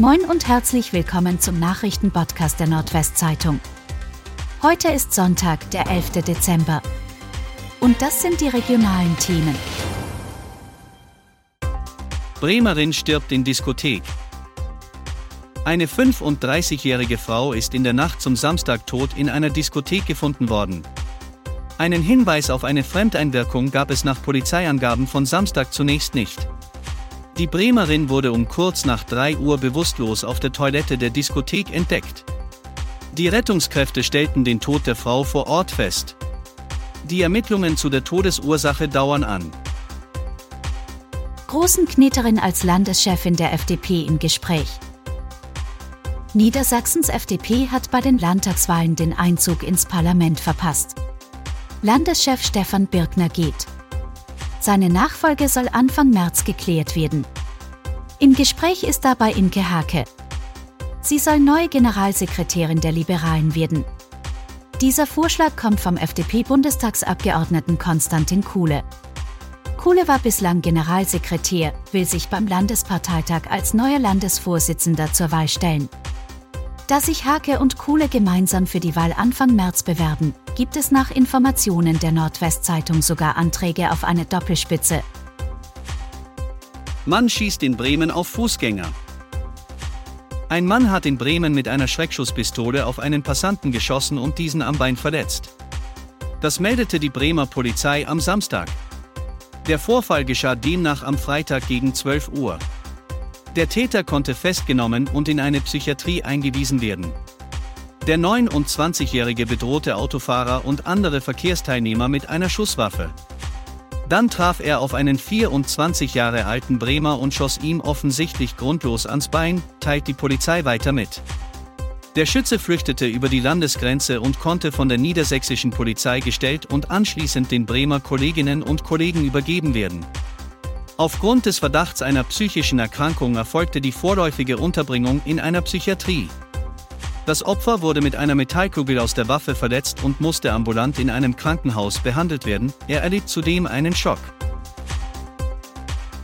Moin und herzlich willkommen zum Nachrichtenpodcast der Nordwestzeitung. Heute ist Sonntag, der 11. Dezember. Und das sind die regionalen Themen. Bremerin stirbt in Diskothek. Eine 35-jährige Frau ist in der Nacht zum Samstag tot in einer Diskothek gefunden worden. Einen Hinweis auf eine Fremdeinwirkung gab es nach Polizeiangaben von Samstag zunächst nicht. Die Bremerin wurde um kurz nach 3 Uhr bewusstlos auf der Toilette der Diskothek entdeckt. Die Rettungskräfte stellten den Tod der Frau vor Ort fest. Die Ermittlungen zu der Todesursache dauern an. Großen Kneterin als Landeschefin der FDP im Gespräch. Niedersachsens FDP hat bei den Landtagswahlen den Einzug ins Parlament verpasst. Landeschef Stefan Birkner geht. Seine Nachfolge soll Anfang März geklärt werden. Im Gespräch ist dabei Inke Hake. Sie soll neue Generalsekretärin der Liberalen werden. Dieser Vorschlag kommt vom FDP-Bundestagsabgeordneten Konstantin Kuhle. Kuhle war bislang Generalsekretär, will sich beim Landesparteitag als neuer Landesvorsitzender zur Wahl stellen. Da sich Hake und Kuhle gemeinsam für die Wahl Anfang März bewerben, gibt es nach Informationen der Nordwestzeitung sogar Anträge auf eine Doppelspitze. Mann schießt in Bremen auf Fußgänger. Ein Mann hat in Bremen mit einer Schreckschusspistole auf einen Passanten geschossen und diesen am Bein verletzt. Das meldete die Bremer Polizei am Samstag. Der Vorfall geschah demnach am Freitag gegen 12 Uhr. Der Täter konnte festgenommen und in eine Psychiatrie eingewiesen werden. Der 29-Jährige bedrohte Autofahrer und andere Verkehrsteilnehmer mit einer Schusswaffe. Dann traf er auf einen 24 Jahre alten Bremer und schoss ihm offensichtlich grundlos ans Bein, teilt die Polizei weiter mit. Der Schütze flüchtete über die Landesgrenze und konnte von der niedersächsischen Polizei gestellt und anschließend den Bremer Kolleginnen und Kollegen übergeben werden. Aufgrund des Verdachts einer psychischen Erkrankung erfolgte die vorläufige Unterbringung in einer Psychiatrie. Das Opfer wurde mit einer Metallkugel aus der Waffe verletzt und musste ambulant in einem Krankenhaus behandelt werden. Er erlitt zudem einen Schock.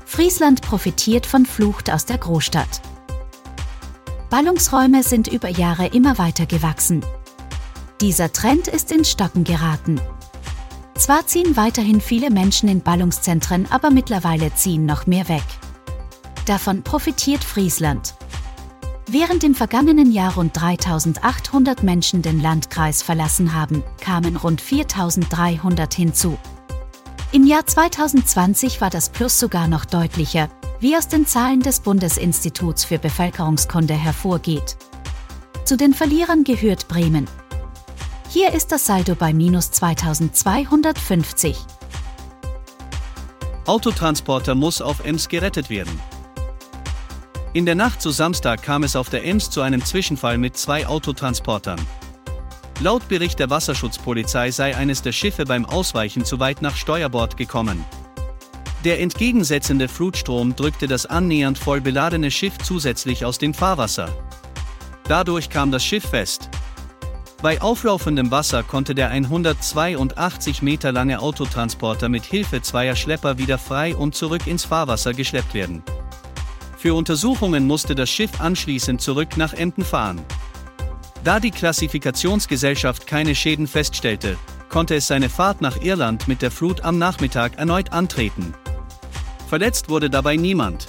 Friesland profitiert von Flucht aus der Großstadt. Ballungsräume sind über Jahre immer weiter gewachsen. Dieser Trend ist ins Stocken geraten. Zwar ziehen weiterhin viele Menschen in Ballungszentren, aber mittlerweile ziehen noch mehr weg. Davon profitiert Friesland. Während im vergangenen Jahr rund 3800 Menschen den Landkreis verlassen haben, kamen rund 4300 hinzu. Im Jahr 2020 war das Plus sogar noch deutlicher, wie aus den Zahlen des Bundesinstituts für Bevölkerungskunde hervorgeht. Zu den Verlierern gehört Bremen. Hier ist das Saldo bei minus 2250. Autotransporter muss auf Ems gerettet werden. In der Nacht zu Samstag kam es auf der Ems zu einem Zwischenfall mit zwei Autotransportern. Laut Bericht der Wasserschutzpolizei sei eines der Schiffe beim Ausweichen zu weit nach Steuerbord gekommen. Der entgegensetzende Flutstrom drückte das annähernd voll beladene Schiff zusätzlich aus dem Fahrwasser. Dadurch kam das Schiff fest. Bei auflaufendem Wasser konnte der 182 Meter lange Autotransporter mit Hilfe zweier Schlepper wieder frei und zurück ins Fahrwasser geschleppt werden. Für Untersuchungen musste das Schiff anschließend zurück nach Emden fahren. Da die Klassifikationsgesellschaft keine Schäden feststellte, konnte es seine Fahrt nach Irland mit der Flut am Nachmittag erneut antreten. Verletzt wurde dabei niemand.